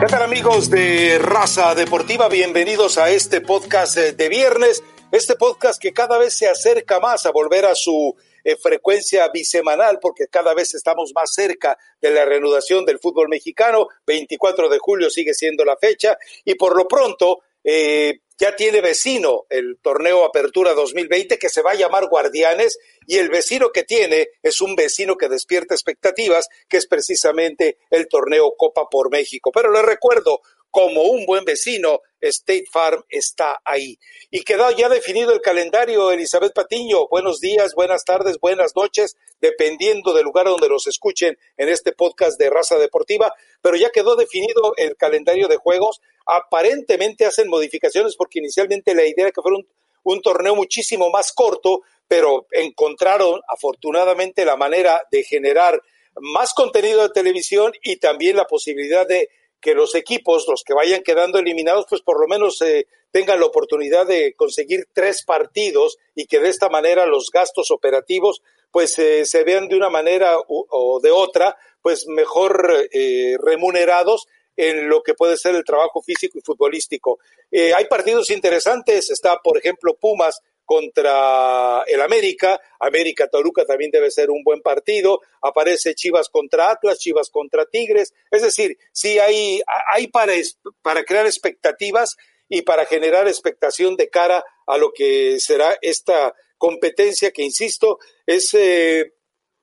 ¿Qué tal amigos de Raza Deportiva? Bienvenidos a este podcast eh, de viernes, este podcast que cada vez se acerca más a volver a su eh, frecuencia bisemanal porque cada vez estamos más cerca de la reanudación del fútbol mexicano. 24 de julio sigue siendo la fecha y por lo pronto eh, ya tiene vecino el torneo Apertura 2020 que se va a llamar Guardianes y el vecino que tiene es un vecino que despierta expectativas, que es precisamente el torneo Copa por México. Pero le recuerdo, como un buen vecino, State Farm está ahí. Y quedó ya definido el calendario, Elizabeth Patiño. Buenos días, buenas tardes, buenas noches, dependiendo del lugar donde los escuchen en este podcast de Raza Deportiva. Pero ya quedó definido el calendario de juegos. Aparentemente hacen modificaciones porque inicialmente la idea era que fuera un, torneo muchísimo más corto, pero encontraron afortunadamente la manera de generar más contenido de televisión y también la posibilidad de que los equipos, los que vayan quedando eliminados, pues por lo menos eh, tengan la oportunidad de conseguir tres partidos y que de esta manera los gastos operativos pues eh, se vean de una manera o de otra pues mejor eh, remunerados en lo que puede ser el trabajo físico y futbolístico. hay partidos interesantes, está por ejemplo Pumas contra el América, América Toluca también debe ser un buen partido, aparece Chivas contra Atlas, Chivas contra Tigres, es decir, sí hay, hay para, para crear expectativas y para generar expectación de cara a lo que será esta competencia que, insisto, es eh,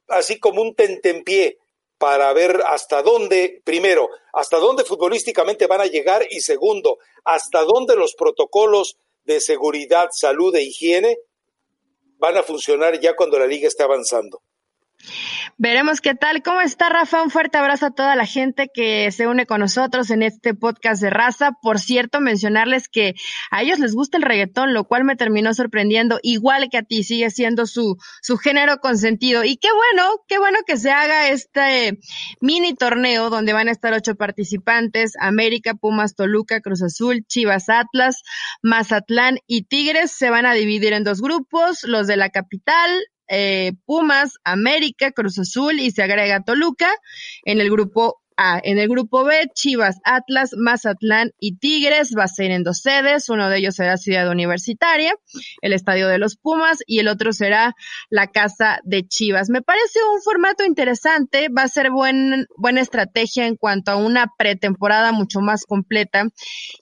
así como un tentempié para ver hasta dónde, primero, hasta dónde futbolísticamente van a llegar y segundo, hasta dónde los protocolos de seguridad, salud e higiene van a funcionar ya cuando la liga esté avanzando. Veremos qué tal. ¿Cómo está Rafa? Un fuerte abrazo a toda la gente que se une con nosotros en este podcast de raza. Por cierto, mencionarles que a ellos les gusta el reggaetón, lo cual me terminó sorprendiendo, igual que a ti, sigue siendo su, su género consentido. Y qué bueno, qué bueno que se haga este mini torneo donde van a estar ocho participantes, América, Pumas, Toluca, Cruz Azul, Chivas, Atlas, Mazatlán y Tigres. Se van a dividir en dos grupos, los de la capital, eh, Pumas, América, Cruz Azul y se agrega Toluca. En el grupo a. En el grupo B, Chivas, Atlas, Mazatlán y Tigres va a ser en dos sedes. Uno de ellos será Ciudad Universitaria, el Estadio de los Pumas, y el otro será la Casa de Chivas. Me parece un formato interesante. Va a ser buen, buena estrategia en cuanto a una pretemporada mucho más completa.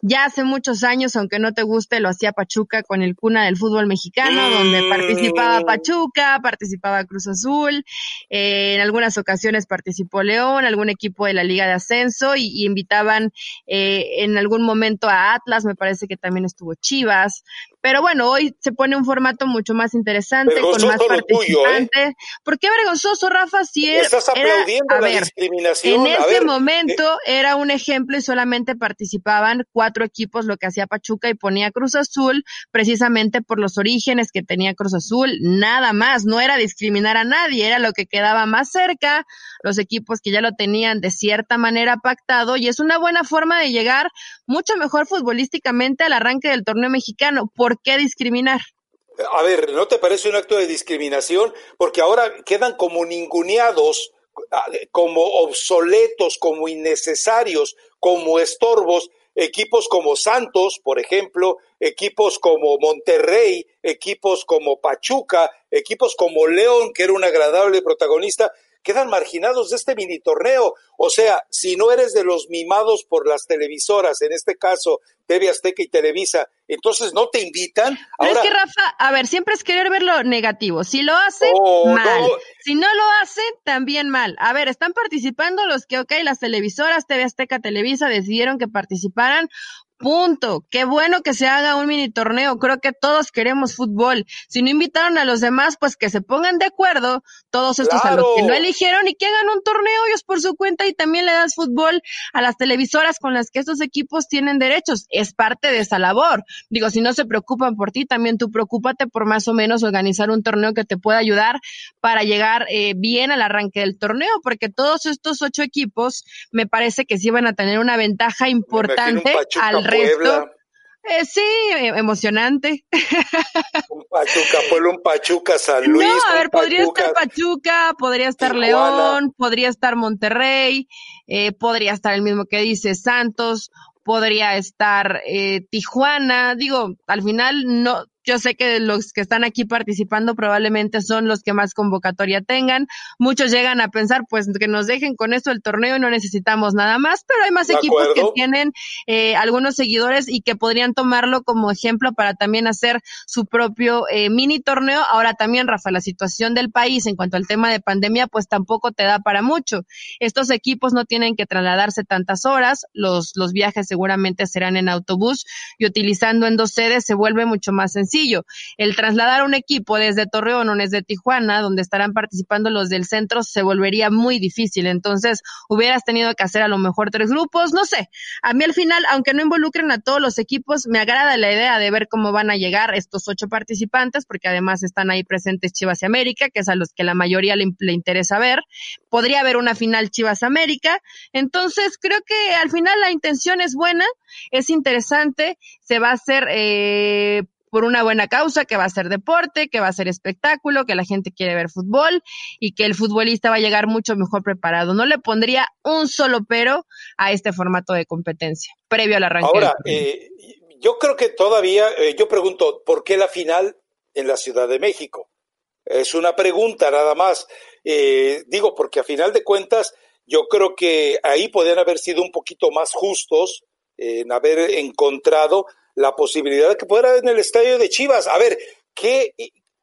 Ya hace muchos años, aunque no te guste, lo hacía Pachuca con el cuna del fútbol mexicano, donde participaba. Pachuca, participaba Cruz Azul, eh, en algunas ocasiones participó León, algún equipo de la Liga de Ascenso y, invitaban eh, en algún momento a Atlas, me parece que también estuvo Chivas, pero bueno, hoy se pone un formato mucho más interesante, con más ¿eh? participantes. ¿Por qué vergonzoso, Rafa? Si es, Estás aplaudiendo la discriminación. En ese momento eh, era un ejemplo y solamente participaban cuatro equipos, lo que hacía Pachuca y ponía Cruz Azul, precisamente por los orígenes que tenía Cruz Azul, nada más, no era discriminar a nadie, era lo que quedaba más cerca, los equipos que ya lo tenían de cierta manera pactado y es una buena forma de llegar mucho mejor futbolísticamente al arranque del torneo mexicano. ¿Por qué discriminar? A ver, ¿no te parece un acto de discriminación? Porque ahora quedan como ninguneados, ah, como obsoletos, como innecesarios, como estorbos, equipos como Santos, por ejemplo, equipos como Monterrey, equipos como Pachuca, equipos como León, que era un agradable protagonista, quedan marginados de este mini torneo. O sea, si no eres de los mimados por las televisoras, en este caso TV Azteca y Televisa, entonces no te invitan. Ahora, es que Rafa, a ver, siempre es querer ver lo negativo. Si lo hacen, oh, mal. Si no lo hacen, también mal. A ver, están participando los que, ok, las televisoras, TV Azteca, Televisa decidieron que participaran Punto. Qué bueno que se haga un mini torneo. Creo que todos queremos fútbol. Si no invitaron a los demás, pues que se pongan de acuerdo todos estos a los que no eligieron y que hagan un torneo ellos por su cuenta y también le das fútbol a las televisoras con las que estos equipos tienen derechos. Es parte de esa labor. Digo, si no se preocupan por ti, también tú preocúpate por más o menos organizar un torneo que te pueda ayudar para llegar eh, bien al arranque del torneo, porque todos estos ocho equipos me parece que sí van a tener una ventaja importante al resto. Eh, sí, e, emocionante. Un Pachuca, Pueblo, un Pachuca, San Luis. No, a ver, podría estar Pachuca, podría estar León, podría estar Monterrey, eh, podría estar el mismo que dice Santos, podría estar eh, Tijuana. Digo, al final no, yo sé que los que están aquí participando probablemente son los que más convocatoria tengan. Muchos llegan a pensar, pues, que nos dejen con esto el torneo y no necesitamos nada más, pero hay más equipos que tienen eh, algunos seguidores y que podrían tomarlo como ejemplo para también hacer su propio eh, mini torneo. Ahora también, Rafa, la situación del país en cuanto al tema de pandemia, pues tampoco te da para mucho. Estos equipos no tienen que trasladarse tantas horas, los, los viajes seguramente serán en autobús y utilizando en dos sedes se vuelve mucho más sencillo el trasladar un equipo desde Torreón o desde Tijuana, donde estarán participando los del centro, se volvería muy difícil. Entonces, hubieras tenido que hacer a lo mejor tres grupos, no sé. A mí al final, aunque no involucren a todos los equipos, me agrada la idea de ver cómo van a llegar estos ocho participantes, porque además están ahí presentes Chivas y América, que es a los que la mayoría le, le interesa ver. Podría haber una final Chivas América. Entonces, creo que al final la intención es buena, es interesante, se va a hacer eh, por una buena causa, que va a ser deporte, que va a ser espectáculo, que la gente quiere ver fútbol y que el futbolista va a llegar mucho mejor preparado. No le pondría un solo pero a este formato de competencia, previo al arranque. Ahora, eh, yo creo que todavía, eh, yo pregunto, ¿por qué la final en la Ciudad de México? Es una pregunta nada más. Eh, digo, porque a final de cuentas, yo creo que ahí podrían haber sido un poquito más justos en haber encontrado la posibilidad de que pudiera en el estadio de Chivas. A ver, ¿qué,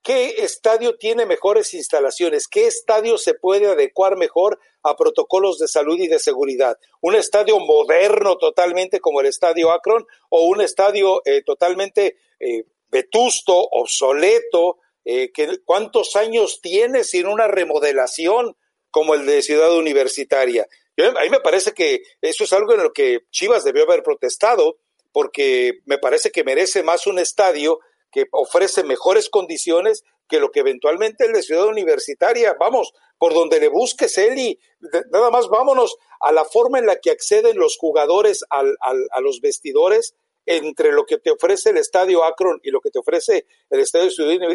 ¿qué estadio tiene mejores instalaciones? ¿Qué estadio se puede adecuar mejor a protocolos de salud y de seguridad? ¿Un estadio moderno totalmente como el estadio Akron o un estadio eh, totalmente eh, vetusto, obsoleto? Eh, que, ¿Cuántos años tiene sin una remodelación como el de Ciudad Universitaria? a mí me parece que eso es algo en lo que Chivas debió haber protestado porque me parece que merece más un estadio que ofrece mejores condiciones que lo que eventualmente el de Ciudad Universitaria. Vamos, por donde le busques, Eli, nada más vámonos a la forma en la que acceden los jugadores al, a los vestidores entre lo que te ofrece el estadio Akron y lo que te ofrece el estadio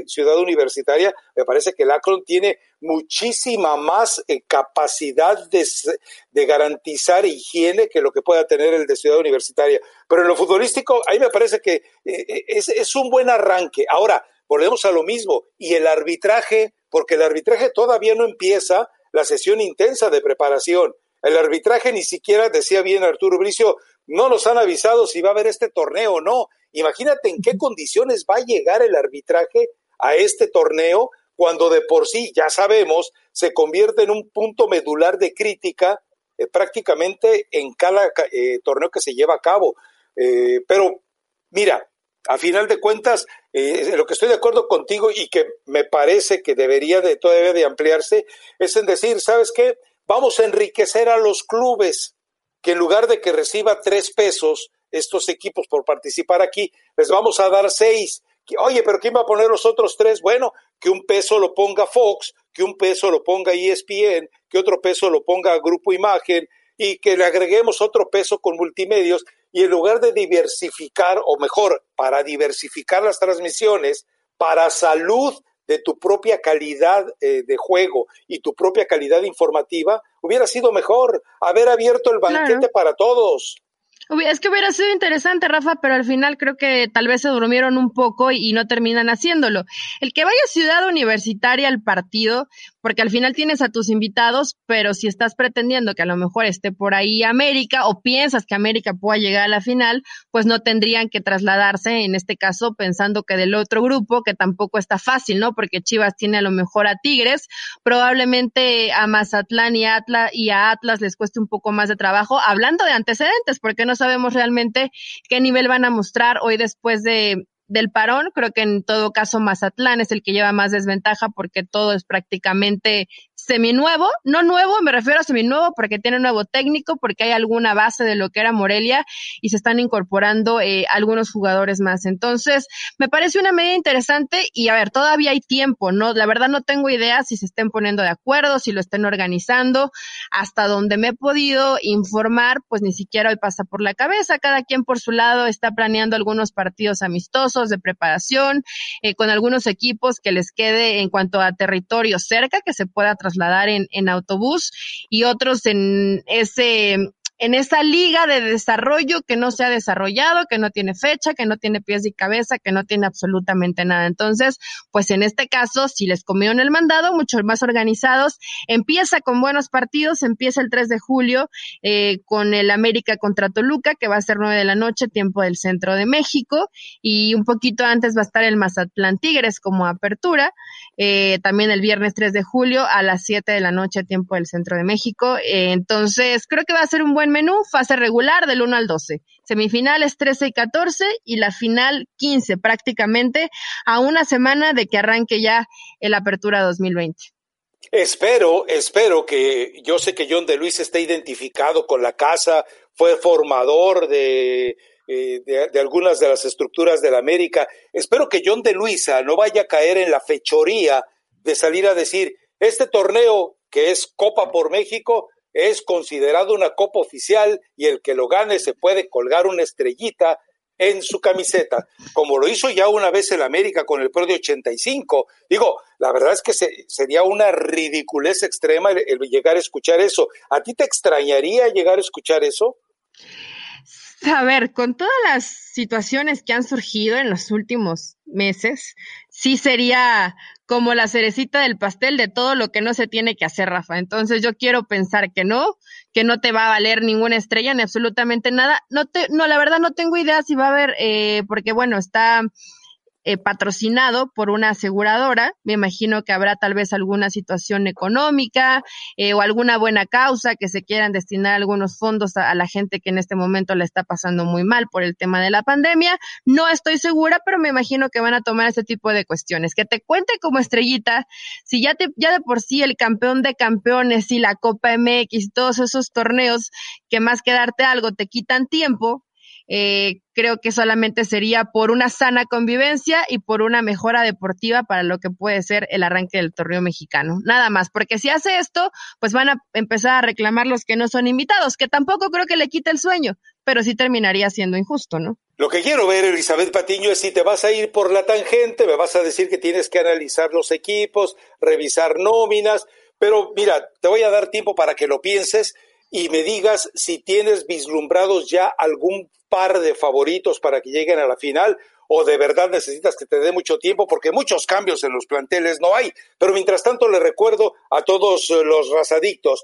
Ciudad Universitaria, me parece que el Akron tiene muchísima más eh, capacidad de, de, garantizar higiene que lo que pueda tener el de Ciudad Universitaria. Pero en lo futbolístico, ahí me parece que eh, eh, es, es un buen arranque. Ahora, volvemos a lo mismo. Y el arbitraje, porque el arbitraje todavía no empieza la sesión intensa de preparación. El arbitraje ni siquiera, decía bien Arturo Bricio, no nos han avisado si va a haber este torneo o no. Imagínate en qué condiciones va a llegar el arbitraje a este torneo cuando de por sí, ya sabemos, se convierte en un punto medular de crítica eh, prácticamente en cada eh, torneo que se lleva a cabo. Eh, pero mira, a final de cuentas, lo que estoy de acuerdo contigo y que me parece que debería de todavía de ampliarse es en decir, ¿sabes qué? Vamos a enriquecer a los clubes que en lugar de que reciba tres pesos estos equipos por participar aquí, les vamos a dar seis. Oye, pero ¿quién va a poner los otros tres? Bueno, que un peso lo ponga Fox, que un peso lo ponga ESPN, que otro peso lo ponga Grupo Imagen y que le agreguemos otro peso con multimedios y en lugar de diversificar, o mejor, para diversificar las transmisiones, para salud de tu propia calidad eh, de juego y tu propia calidad informativa, hubiera sido mejor haber abierto el banquete para todos. Es que hubiera sido interesante, Rafa, pero al final creo que tal vez se durmieron un poco y, no terminan haciéndolo. El que vaya a Ciudad Universitaria al partido, porque al final tienes a tus invitados, pero si estás pretendiendo que a lo mejor esté por ahí América o piensas que América pueda llegar a la final, pues no tendrían que trasladarse, en este caso, pensando que del otro grupo, que tampoco está fácil, ¿no? Porque Chivas tiene a lo mejor a Tigres, probablemente a Mazatlán y, Atlas, y a Atlas les cueste un poco más de trabajo, hablando de antecedentes, porque no sabemos realmente qué nivel van a mostrar hoy después de, del parón. Creo que en todo caso Mazatlán es el que lleva más desventaja porque todo es prácticamente seminuevo, no nuevo, me refiero a seminuevo porque tiene nuevo técnico, porque hay alguna base de lo que era Morelia y se están incorporando eh, algunos jugadores más. Entonces, me parece una medida interesante y a ver, todavía hay tiempo, ¿no? La verdad no tengo idea si se estén poniendo de acuerdo, si lo estén organizando. Hasta donde me he podido informar, pues ni siquiera hoy pasa por la cabeza. Cada quien por su lado está planeando algunos partidos amistosos de preparación eh, con algunos equipos que les quede en cuanto a territorio cerca, que se pueda trasladar en, en autobús y otros en ese en esa liga de desarrollo que no se ha desarrollado, que no tiene fecha, que no tiene pies y cabeza, que no tiene absolutamente nada. Entonces, pues en este caso, si les comieron el mandado, mucho más organizados, empieza con buenos partidos, empieza el 3 de julio eh, con el América contra Toluca, que va a ser 9 de la noche, tiempo del centro de México, y un poquito antes va a estar el Mazatlán Tigres como apertura, eh, también el viernes 3 de julio a las 7 de la noche, tiempo del centro de México. Eh, entonces, creo que va a ser un buen menú, fase regular del 1 al 12, semifinales 13 y 14 y la final 15, prácticamente a una semana de que arranque ya el Apertura 2020. Espero, espero que yo sé que John de Luis está identificado con la casa, fue formador de, eh, de, de, algunas de las estructuras de la América. Espero que John de Luisa no vaya a caer en la fechoría de salir a decir, este torneo que es Copa por México es considerado una copa oficial y el que lo gane se puede colgar una estrellita en su camiseta, como lo hizo ya una vez el América con el Pro de 85. Digo, la verdad es que se, sería una ridiculez extrema el, el llegar a escuchar eso. ¿A ti te extrañaría llegar a escuchar eso? A ver, con todas las situaciones que han surgido en los últimos meses, sí sería como la cerecita del pastel de todo lo que no se tiene que hacer, Rafa. Entonces yo quiero pensar que no, que no te va a valer ninguna estrella ni absolutamente nada. No te, no, la verdad no tengo idea si va a haber, eh, porque bueno, está eh, patrocinado por una aseguradora. Me imagino que habrá tal vez alguna situación económica eh, o alguna buena causa que se quieran destinar algunos fondos a, la gente que en este momento la está pasando muy mal por el tema de la pandemia. No estoy segura, pero me imagino que van a tomar ese tipo de cuestiones. Que te cuente como estrellita, si ya, te, ya de por sí el campeón de campeones y la Copa MX, todos esos torneos que más que darte algo te quitan tiempo, eh, creo que solamente sería por una sana convivencia y por una mejora deportiva para lo que puede ser el arranque del torneo mexicano. Nada más, porque si hace esto, pues van a empezar a reclamar los que no son invitados, que tampoco creo que le quite el sueño, pero sí terminaría siendo injusto, ¿no? Lo que quiero ver, Elizabeth Patiño, es si te vas a ir por la tangente, me vas a decir que tienes que analizar los equipos, revisar nóminas, pero mira, te voy a dar tiempo para que lo pienses y me digas si tienes vislumbrados ya algún par de favoritos para que lleguen a la final o de verdad necesitas que te dé mucho tiempo porque muchos cambios en los planteles no hay. Pero mientras tanto le recuerdo a todos los razadictos,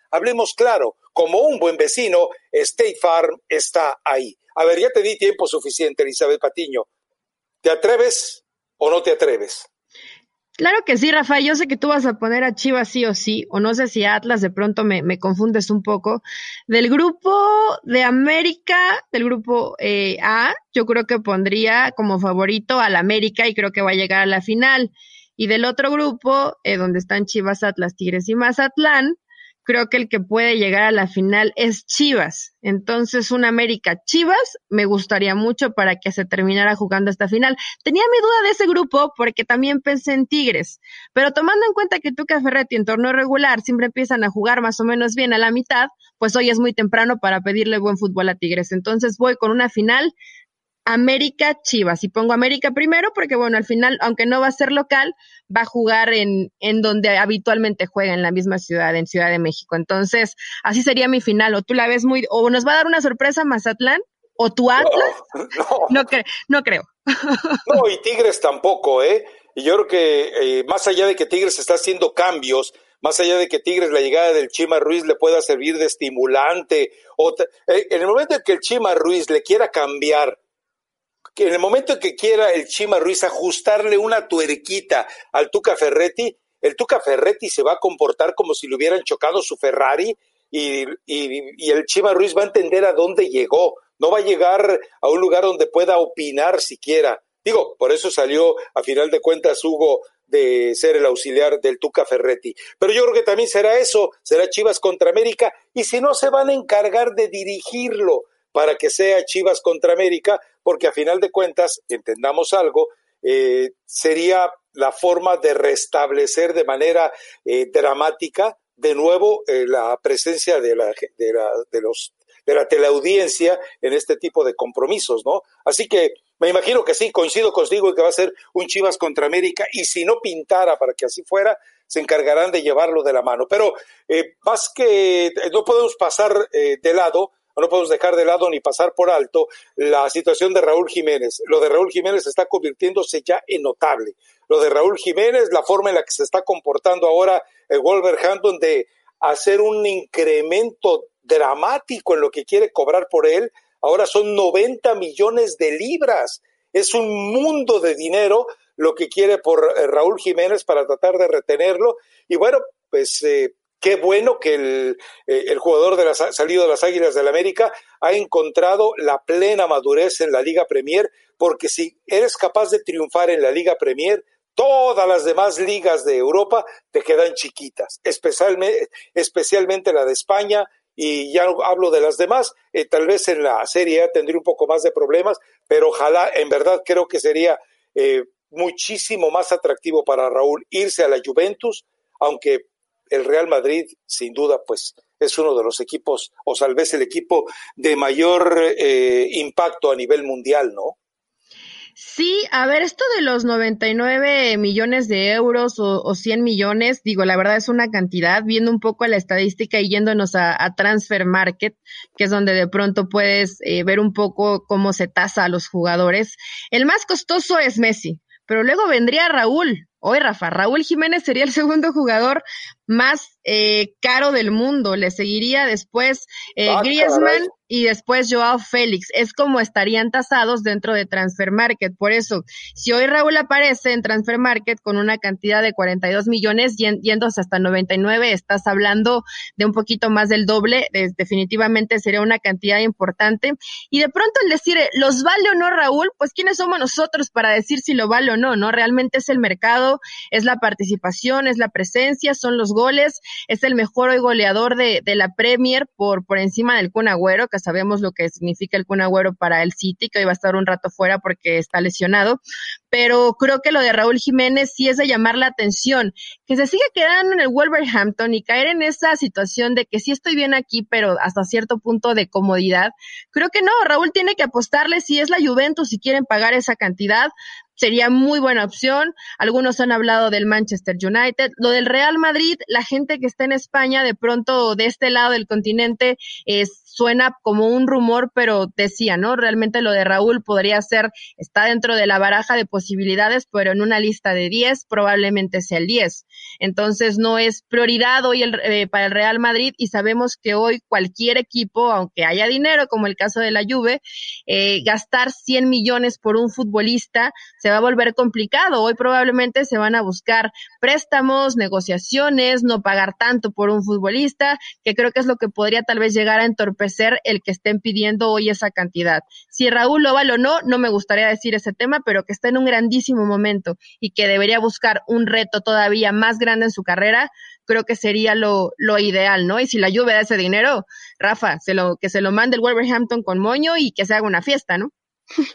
Hablemos claro, como un buen vecino, State Farm está ahí. A ver, ya te di tiempo suficiente, Elizabeth Patiño. ¿Te atreves o no te atreves? Claro que sí, Rafa. Yo sé que tú vas a poner a Chivas sí o sí, o no sé si Atlas de pronto me, me confundes un poco. Del grupo de América, del grupo eh, A, yo creo que pondría como favorito al América y creo que va a llegar a la final. Y del otro grupo, eh, donde están Chivas, Atlas, Tigres y Mazatlán, creo que el que puede llegar a la final es Chivas. Entonces, un América Chivas me gustaría mucho para que se terminara jugando esta final. Tenía mi duda de ese grupo porque también pensé en Tigres, pero tomando en cuenta que Tuca Ferretti en torneo regular siempre empiezan a jugar más o menos bien a la mitad, pues hoy es muy temprano para pedirle buen fútbol a Tigres. Entonces voy con una final América Chivas. Y pongo América primero porque, bueno, al final, aunque no va a ser local, va a jugar en, en donde habitualmente juega, en la misma ciudad, en Ciudad de México. Entonces, así sería mi final. O tú la ves muy, o nos va a dar una sorpresa Mazatlán, o tu Atlas. No, no. no, cre no creo. No, y Tigres tampoco, ¿eh? Y yo creo que eh, más allá de que Tigres está haciendo cambios, más allá de que Tigres la llegada del Chima Ruiz le pueda servir de estimulante, o eh, en el momento en que el Chima Ruiz le quiera cambiar, que en el momento en que quiera el Chima Ruiz ajustarle una tuerquita al Tuca Ferretti, el Tuca Ferretti se va a comportar como si le hubieran chocado su Ferrari y, y, el Chima Ruiz va a entender a dónde llegó. No va a llegar a un lugar donde pueda opinar siquiera. Digo, por eso salió a final de cuentas Hugo de ser el auxiliar del Tuca Ferretti. Pero yo creo que también será eso, será Chivas contra América, y si no se van a encargar de dirigirlo para que sea Chivas contra América, porque a final de cuentas, entendamos algo, eh, sería la forma de restablecer de manera eh, dramática de nuevo eh, la presencia de la, de la, de los de la teleaudiencia en este tipo de compromisos, ¿no? Así que me imagino que sí, coincido contigo en que va a ser un Chivas contra América y si no pintara para que así fuera, se encargarán de llevarlo de la mano. Pero más que no podemos pasar de lado, no podemos dejar de lado ni pasar por alto la situación de Raúl Jiménez. Lo de Raúl Jiménez está convirtiéndose ya en notable. Lo de Raúl Jiménez, la forma en la que se está comportando ahora el Wolverhampton de hacer un incremento dramático en lo que quiere cobrar por él. Ahora son 90 millones de libras. Es un mundo de dinero lo que quiere por eh, Raúl Jiménez para tratar de retenerlo. Y bueno, pues eh, qué bueno que el, eh, jugador de la, salido de las Águilas del la América ha encontrado la plena madurez en la Liga Premier, porque si eres capaz de triunfar en la Liga Premier, todas las demás ligas de Europa te quedan chiquitas, especialmente, especialmente la de España, y ya hablo de las demás, eh, tal vez en la Serie A tendría un poco más de problemas, pero ojalá, en verdad creo que sería eh, muchísimo más atractivo para Raúl irse a la Juventus, aunque el Real Madrid, sin duda, pues es uno de los equipos, o tal vez el equipo de mayor eh, impacto a nivel mundial, ¿no? Sí, a ver, esto de los 99 millones de euros o, 100 millones, digo, la verdad es una cantidad, viendo un poco la estadística y yéndonos a, Transfer Market, que es donde de pronto puedes eh, ver un poco cómo se tasa a los jugadores. El más costoso es Messi, pero luego vendría Raúl. Hoy, Rafa, Raúl Jiménez sería el segundo jugador más eh, caro del mundo. Le seguiría después eh, ah, Griezmann y después Joao Félix. Es como estarían tasados dentro de Transfer Market. Por eso, si hoy Raúl aparece en Transfer Market con una cantidad de 42 millones, yéndose hasta 99, estás hablando de un poquito más del doble. definitivamente sería una cantidad importante. Y de pronto el decir, eh, ¿los vale o no Raúl? Pues ¿quiénes somos nosotros para decir si lo vale o no? ¿No? Realmente es el mercado, es la participación, es la presencia, son los goles, es el mejor hoy goleador de, de la Premier por, por encima del Kun Agüero, que sabemos lo que significa el Kun Agüero para el City, que hoy va a estar un rato fuera porque está lesionado, pero creo que lo de Raúl Jiménez sí es de llamar la atención, que se siga quedando en el Wolverhampton y caer en esa situación de que sí estoy bien aquí, pero hasta cierto punto de comodidad. Creo que no, Raúl tiene que apostarle si es la Juventus, si quieren pagar esa cantidad, sería muy buena opción. Algunos han hablado del Manchester United. Lo del Real Madrid, la gente que está en España, de pronto de este lado del continente, es suena como un rumor, pero decía, ¿no? Realmente lo de Raúl podría ser, está dentro de la baraja de posibilidades, pero en una lista de 10 probablemente sea el 10. Entonces no es prioridad hoy el, eh, para el Real Madrid y sabemos que hoy cualquier equipo, aunque haya dinero, como el caso de la Juve, eh, gastar 100 millones por un futbolista se va a volver complicado. Hoy probablemente se van a buscar préstamos, negociaciones, no pagar tanto por un futbolista, que creo que es lo que podría tal vez llegar a entorpecer el que estén pidiendo hoy esa cantidad. Si Raúl lo vale o no, no me gustaría decir ese tema, pero que está en un grandísimo momento y que debería buscar un reto todavía más grande en su carrera, creo que sería lo, lo ideal, ¿no? Y si la lluvia da ese dinero, Rafa, se lo, que se lo mande el Wolverhampton con moño y que se haga una fiesta, ¿no?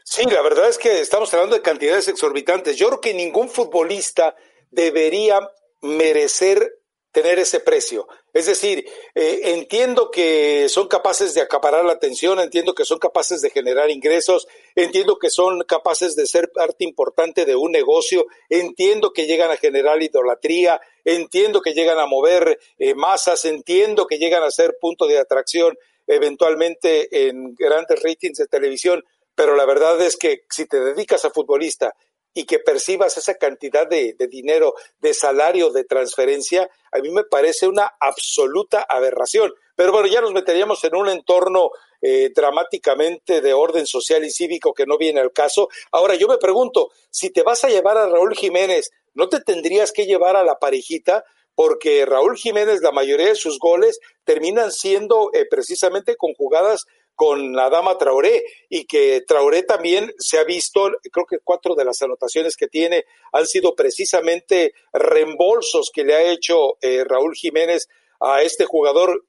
Sí, la verdad es que estamos hablando de cantidades exorbitantes. Yo creo que ningún futbolista debería merecer tener ese precio. Es decir, eh, entiendo que son capaces de acaparar la atención, entiendo que son capaces de generar ingresos, entiendo que son capaces de ser parte importante de un negocio, entiendo que llegan a generar idolatría, entiendo que llegan a mover eh, masas, entiendo que llegan a ser punto de atracción eventualmente en grandes ratings de televisión, pero la verdad es que si te dedicas a futbolista y que percibas esa cantidad de, dinero, de salario, de transferencia, a mí me parece una absoluta aberración. Pero bueno, ya nos meteríamos en un entorno eh, dramáticamente de orden social y cívico que no viene al caso. Ahora yo me pregunto, si te vas a llevar a Raúl Jiménez, ¿no te tendrías que llevar a la parejita? Porque Raúl Jiménez, la mayoría de sus goles terminan siendo eh, precisamente conjugadas con la dama Traoré y que Traoré también se ha visto, creo que cuatro de las anotaciones que tiene han sido precisamente reembolsos que le ha hecho eh, Raúl Jiménez a este jugador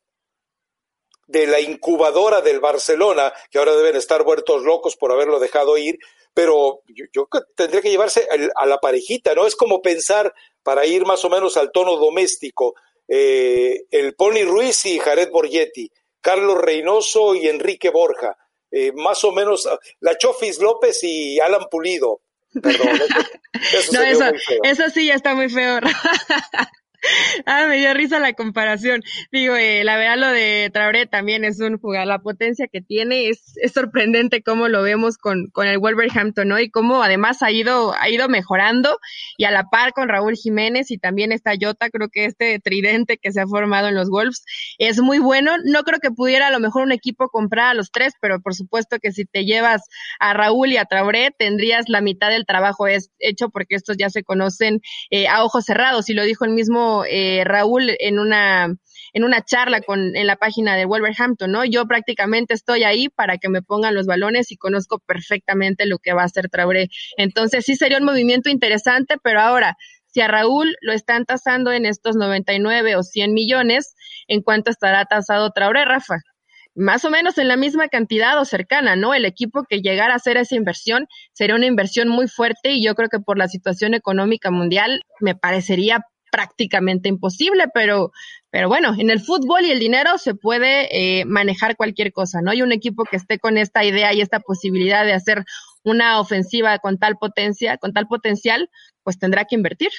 de la incubadora del Barcelona, que ahora deben estar muertos locos por haberlo dejado ir, pero yo, yo tendría que llevarse a la parejita, ¿no? Es como pensar, para ir más o menos al tono doméstico, eh, el Pony Ruiz y Jared Borgetti. Carlos Reynoso y Enrique Borja. Eh, más o menos ah, la Chofis López y Alan Pulido. Perdón, eso, eso sí ya está muy feo. ah, me dio risa la comparación. Digo, eh, la verdad lo de Traoré también es un jugador, la potencia que tiene es, es sorprendente cómo lo vemos con, con el Wolverhampton, ¿no? Y cómo además ha ido, ha ido mejorando y a la par con Raúl Jiménez y también está Jota, creo que este tridente que se ha formado en los Wolves es muy bueno. No creo que pudiera a lo mejor un equipo comprar a los tres, pero por supuesto que si te llevas a Raúl y a Traoré, tendrías la mitad del trabajo hecho porque estos ya se conocen eh, a ojos cerrados y lo dijo el mismo eh, Raúl en una en una charla con, en la página de Wolverhampton, ¿no? Yo prácticamente estoy ahí para que me pongan los balones y conozco perfectamente lo que va a hacer Traoré. Entonces sí sería un movimiento interesante, pero ahora, si a Raúl lo están tasando en estos 99 o 100 millones, ¿en cuánto estará tasado Traoré, Rafa? más o menos en la misma cantidad o cercana, ¿no? El equipo que llegara a hacer esa inversión sería una inversión muy fuerte y yo creo que por la situación económica mundial me parecería prácticamente imposible, pero, pero bueno, en el fútbol y el dinero se puede eh, manejar cualquier cosa, ¿no? Hay un equipo que esté con esta idea y esta posibilidad de hacer una ofensiva con tal potencia, con tal potencial, pues tendrá que invertir.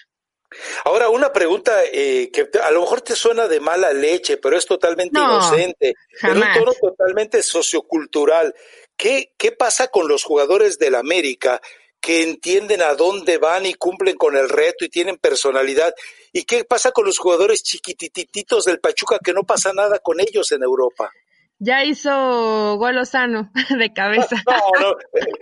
Ahora, una pregunta eh, que a lo mejor te suena de mala leche, pero es totalmente inocente, en un tono totalmente sociocultural. ¿Qué, ¿Qué pasa con los jugadores del América que entienden a dónde van y cumplen con el reto y tienen personalidad. ¿Y qué pasa con los jugadores chiquitititos del Pachuca que no pasa nada con ellos en Europa? Ya hizo gol sano de cabeza. No, no,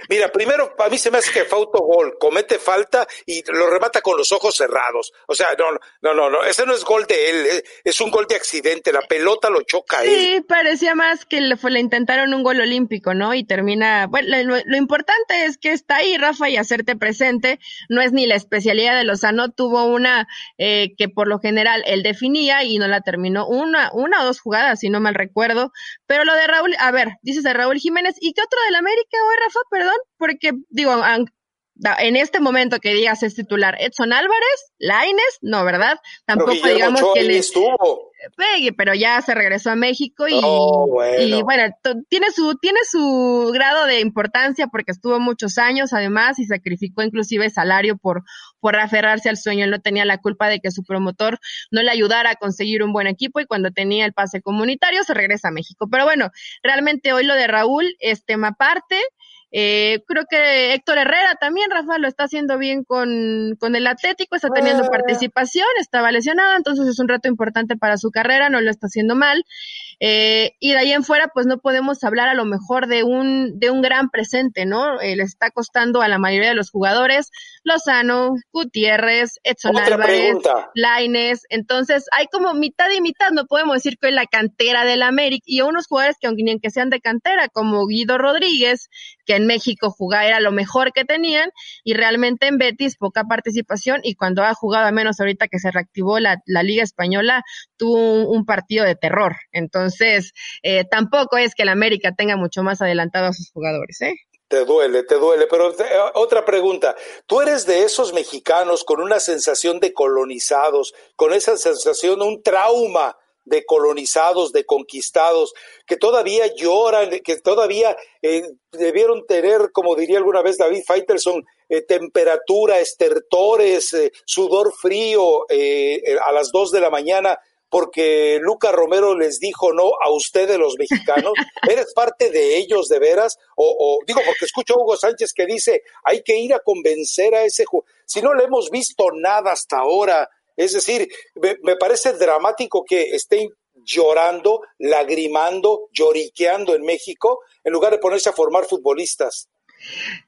mira, primero a mí se me hace que fue autogol, comete falta y lo remata con los ojos cerrados. O sea, no, no, no, no, ese no es gol de él, eh, es un gol de accidente, la pelota lo choca a él. Sí, parecía más que le, le, intentaron un gol olímpico, ¿no? Y termina, bueno, lo, importante es que está ahí, Rafa, y hacerte presente, no es ni la especialidad de Lozano, tuvo una eh, que por lo general él definía y no la terminó, una, una o dos jugadas, si no mal recuerdo, pero lo de Raúl, a ver, dices de Raúl Jiménez, ¿y qué otro del América, o Rafa? Perdón, porque digo, en este momento que digas es titular Edson Álvarez, Laines, no, ¿verdad? Tampoco digamos que le estuvo. Pegue, pero ya se regresó a México y, bueno. y bueno, tiene su tiene su grado de importancia porque estuvo muchos años además y sacrificó inclusive salario por por aferrarse al sueño. Él no tenía la culpa de que su promotor no le ayudara a conseguir un buen equipo y cuando tenía el pase comunitario se regresa a México. Pero bueno, realmente hoy lo de Raúl es tema aparte. Eh, creo que Héctor Herrera también, Rafa, lo está haciendo bien con, con el Atlético, está teniendo ah. participación, estaba lesionado, entonces es un reto importante para su carrera, no lo está haciendo mal. Eh, y de ahí en fuera, pues no podemos hablar a lo mejor de un, de un gran presente, ¿no? Eh, le está costando a la mayoría de los jugadores, Lozano, Gutiérrez, Edson Álvarez, Laines, entonces hay como mitad y mitad, no podemos decir que es la cantera del América, y unos jugadores que aunque ni que sean de cantera, como Guido Rodríguez, que en México jugaba era lo mejor que tenían, y realmente en Betis poca participación, y cuando ha jugado, a menos ahorita que se reactivó la, la Liga Española, tuvo un partido de terror. Entonces, eh, tampoco es que el América tenga mucho más adelantado a sus jugadores, ¿eh? Te duele, te duele. Pero eh, otra pregunta. ¿Tú eres de esos mexicanos con una sensación de colonizados, con esa sensación, un trauma de colonizados, de conquistados, que todavía lloran, que todavía eh, debieron tener, como diría alguna vez David Faitelson, temperatura, estertores, sudor frío a las dos de la mañana porque Luca Romero les dijo no a ustedes los mexicanos? ¿Eres parte de ellos de veras? O, digo, porque escucho a Hugo Sánchez que dice, hay que ir a convencer a ese. Si no le hemos visto nada hasta ahora, es decir, me, me parece dramático que estén llorando, lagrimando, lloriqueando en México, en lugar de ponerse a formar futbolistas.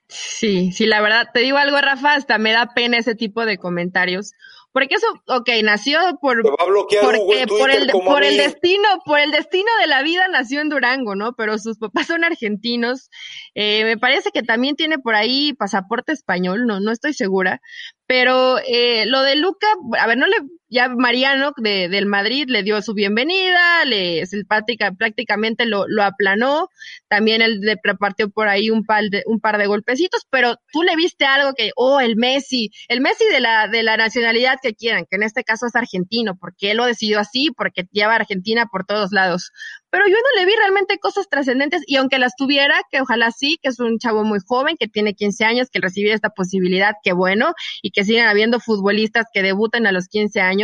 Sí, sí, la verdad, te digo algo, Rafa, hasta me da pena ese tipo de comentarios, porque eso, ok, nació por, por, el, por el destino, por el destino de la vida nació en Durango, ¿no? Pero sus papás son argentinos. Eh, me parece que también tiene por ahí pasaporte español, no, no estoy segura. Pero eh, lo de Luca, a ver, no le, ya Mariano de, del Madrid le dio su bienvenida, le prácticamente lo, lo aplanó, también él le repartió por ahí un par de, un par de golpecitos, pero tú le viste algo que, oh, el Messi, el Messi de la, de la nacionalidad que quieran, que en este caso es argentino, porque él lo decidió así, porque lleva Argentina por todos lados. Pero yo no le vi realmente cosas trascendentes y aunque las tuviera, que ojalá sí, que es un chavo muy joven, que tiene 15 años, que recibiera esta posibilidad, que bueno, y que sigan habiendo futbolistas que debuten a los 15 años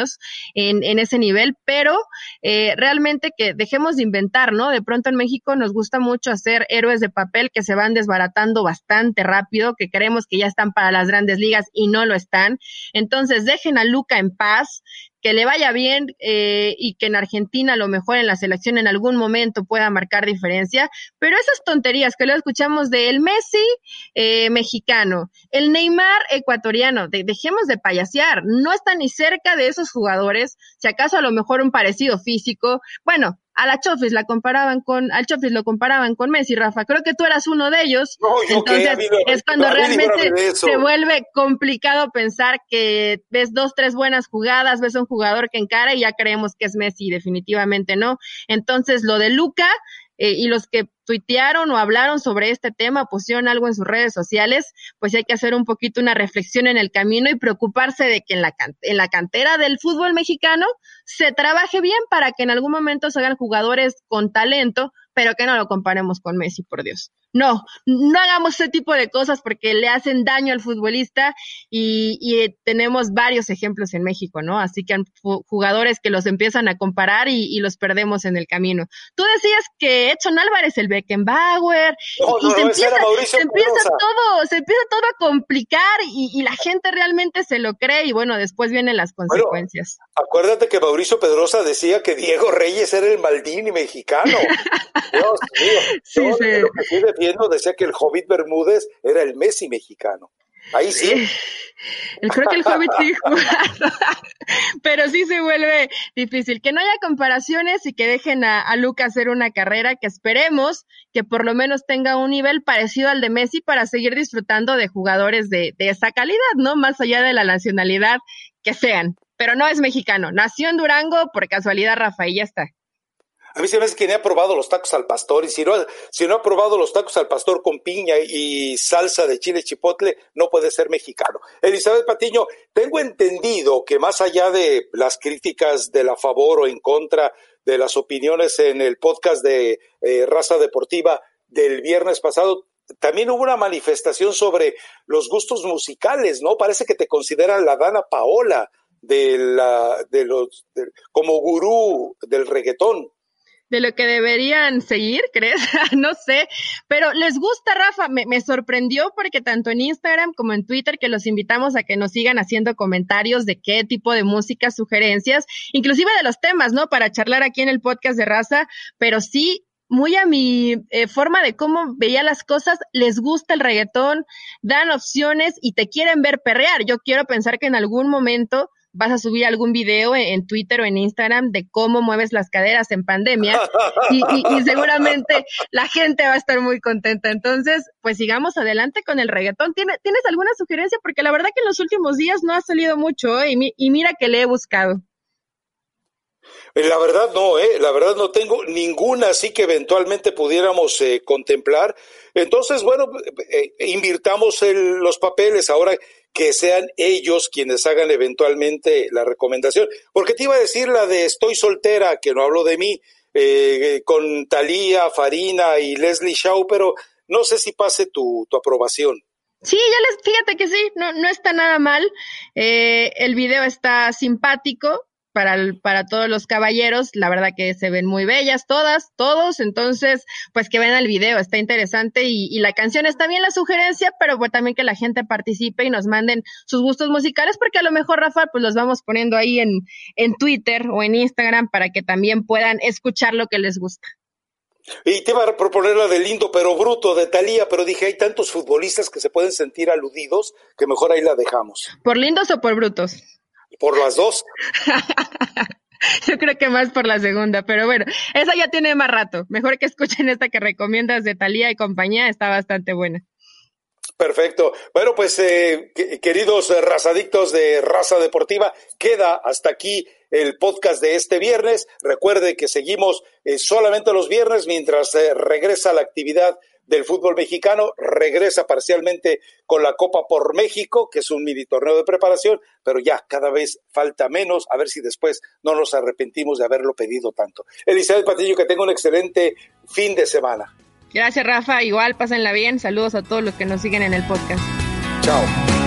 en, en ese nivel, pero eh, realmente que dejemos de inventar, ¿no? De pronto en México nos gusta mucho hacer héroes de papel que se van desbaratando bastante rápido, que creemos que ya están para las grandes ligas y no lo están. Entonces dejen a Luca en paz, que le vaya bien eh, y que en Argentina a lo mejor en la selección en algún momento pueda marcar diferencia, pero esas tonterías que lo escuchamos de el Messi eh, mexicano, el Neymar ecuatoriano, dejemos de payasear, no está ni cerca de esos jugadores, si acaso a lo mejor un parecido físico, bueno, a la Chofis la comparaban con, al Chofis lo comparaban con Messi, Rafa. Creo que tú eras uno de ellos. Entonces es cuando realmente se vuelve complicado pensar que ves dos, tres buenas jugadas, ves a un jugador que encara y ya creemos que es Messi, definitivamente no. Entonces lo de Luca, eh, y los que tuitearon o hablaron sobre este tema, pusieron algo en sus redes sociales, pues hay que hacer un poquito una reflexión en el camino y preocuparse de que en la, en la cantera del fútbol mexicano se trabaje bien para que en algún momento se hagan jugadores con talento, pero que no lo comparemos con Messi, por Dios. No, no hagamos ese tipo de cosas porque le hacen daño al futbolista y, y tenemos varios ejemplos en México, ¿no? Así que jugadores que los empiezan a comparar y, y, los perdemos en el camino. Tú decías que Edson Álvarez, el Beckenbauer, y se, empieza, se empieza todo, se empieza todo a complicar y, y, la gente realmente se lo cree y bueno, después vienen las consecuencias. acuérdate que Mauricio Pedrosa decía que Diego Reyes era el Maldini mexicano. Dios mío. Sí, sí decía que el Hobbit Bermúdez era el Messi mexicano. Ahí sí. creo que el Hobbit sí pero sí se vuelve difícil. Que no haya comparaciones y que dejen a, a Luca hacer una carrera que esperemos que por lo menos tenga un nivel parecido al de Messi para seguir disfrutando de jugadores de, de esa calidad, ¿no? Más allá de la nacionalidad que sean. Pero no es mexicano. Nació en Durango por casualidad, Rafael, ya está. A mí se me hace que ni ha probado los tacos al pastor y si no, si no ha probado los tacos al pastor con piña y salsa de chile chipotle, no puede ser mexicano. Elizabeth Patiño, tengo entendido que más allá de las críticas de la favor o en contra de las opiniones en el podcast de eh, Raza Deportiva del viernes pasado, también hubo una manifestación sobre los gustos musicales, ¿no? Parece que te consideran la Dana Paola de la, de los, como gurú del reggaetón de lo que deberían seguir, ¿crees? no sé, pero les gusta, Rafa, me, me, sorprendió porque tanto en Instagram como en Twitter que los invitamos a que nos sigan haciendo comentarios de qué tipo de música, sugerencias, inclusive de los temas, ¿no? Para charlar aquí en el podcast de raza, pero sí muy a mi eh, forma de cómo veía las cosas, les gusta el reggaetón, dan opciones y te quieren ver perrear. Yo quiero pensar que en algún momento vas a subir algún video en, Twitter o en Instagram de cómo mueves las caderas en pandemia y, seguramente la gente va a estar muy contenta. Entonces, pues sigamos adelante con el reggaetón. ¿Tienes, ¿tienes alguna sugerencia? Porque la verdad que en los últimos días no ha salido mucho ¿eh? y, y mira que le he buscado. Eh, la verdad no, eh, la verdad no tengo ninguna así que eventualmente pudiéramos eh, contemplar. Entonces, bueno, eh, invirtamos el, los papeles ahora que sean ellos quienes hagan eventualmente la recomendación. Porque te iba a decir la de Estoy soltera, que no hablo de mí, eh, con Talía, Farina y Leslie Shaw, pero no sé si pase tu, tu aprobación. Sí, ya les, fíjate que sí, no, no está nada mal. Eh, el video está simpático, para, para todos los caballeros, la verdad que se ven muy bellas todas, todos, entonces, pues que vean el video, está interesante y, y la canción está bien la sugerencia, pero pues también que la gente participe y nos manden sus gustos musicales, porque a lo mejor, Rafa, pues los vamos poniendo ahí en, en Twitter o en Instagram para que también puedan escuchar lo que les gusta. Y te iba a proponer la de lindo pero bruto de Talía, pero dije, hay tantos futbolistas que se pueden sentir aludidos que mejor ahí la dejamos. ¿Por lindos o por brutos? Por las dos. Yo creo que más por la segunda, pero bueno, esa ya tiene más rato. Mejor que escuchen esta que recomiendas de Talía y compañía, está bastante buena. Perfecto. Bueno, pues eh, queridos razadictos de raza deportiva, queda hasta aquí el podcast de este viernes. Recuerde que seguimos eh, solamente los viernes mientras eh, regresa la actividad del fútbol mexicano, regresa parcialmente con la Copa por México, que es un mini torneo de preparación, pero ya cada vez falta menos, a ver si después no nos arrepentimos de haberlo pedido tanto. Elizabeth Patillo, que tenga un excelente fin de semana. Gracias, Rafa. Igual, pásenla bien. Saludos a todos los que nos siguen en el podcast. Chao.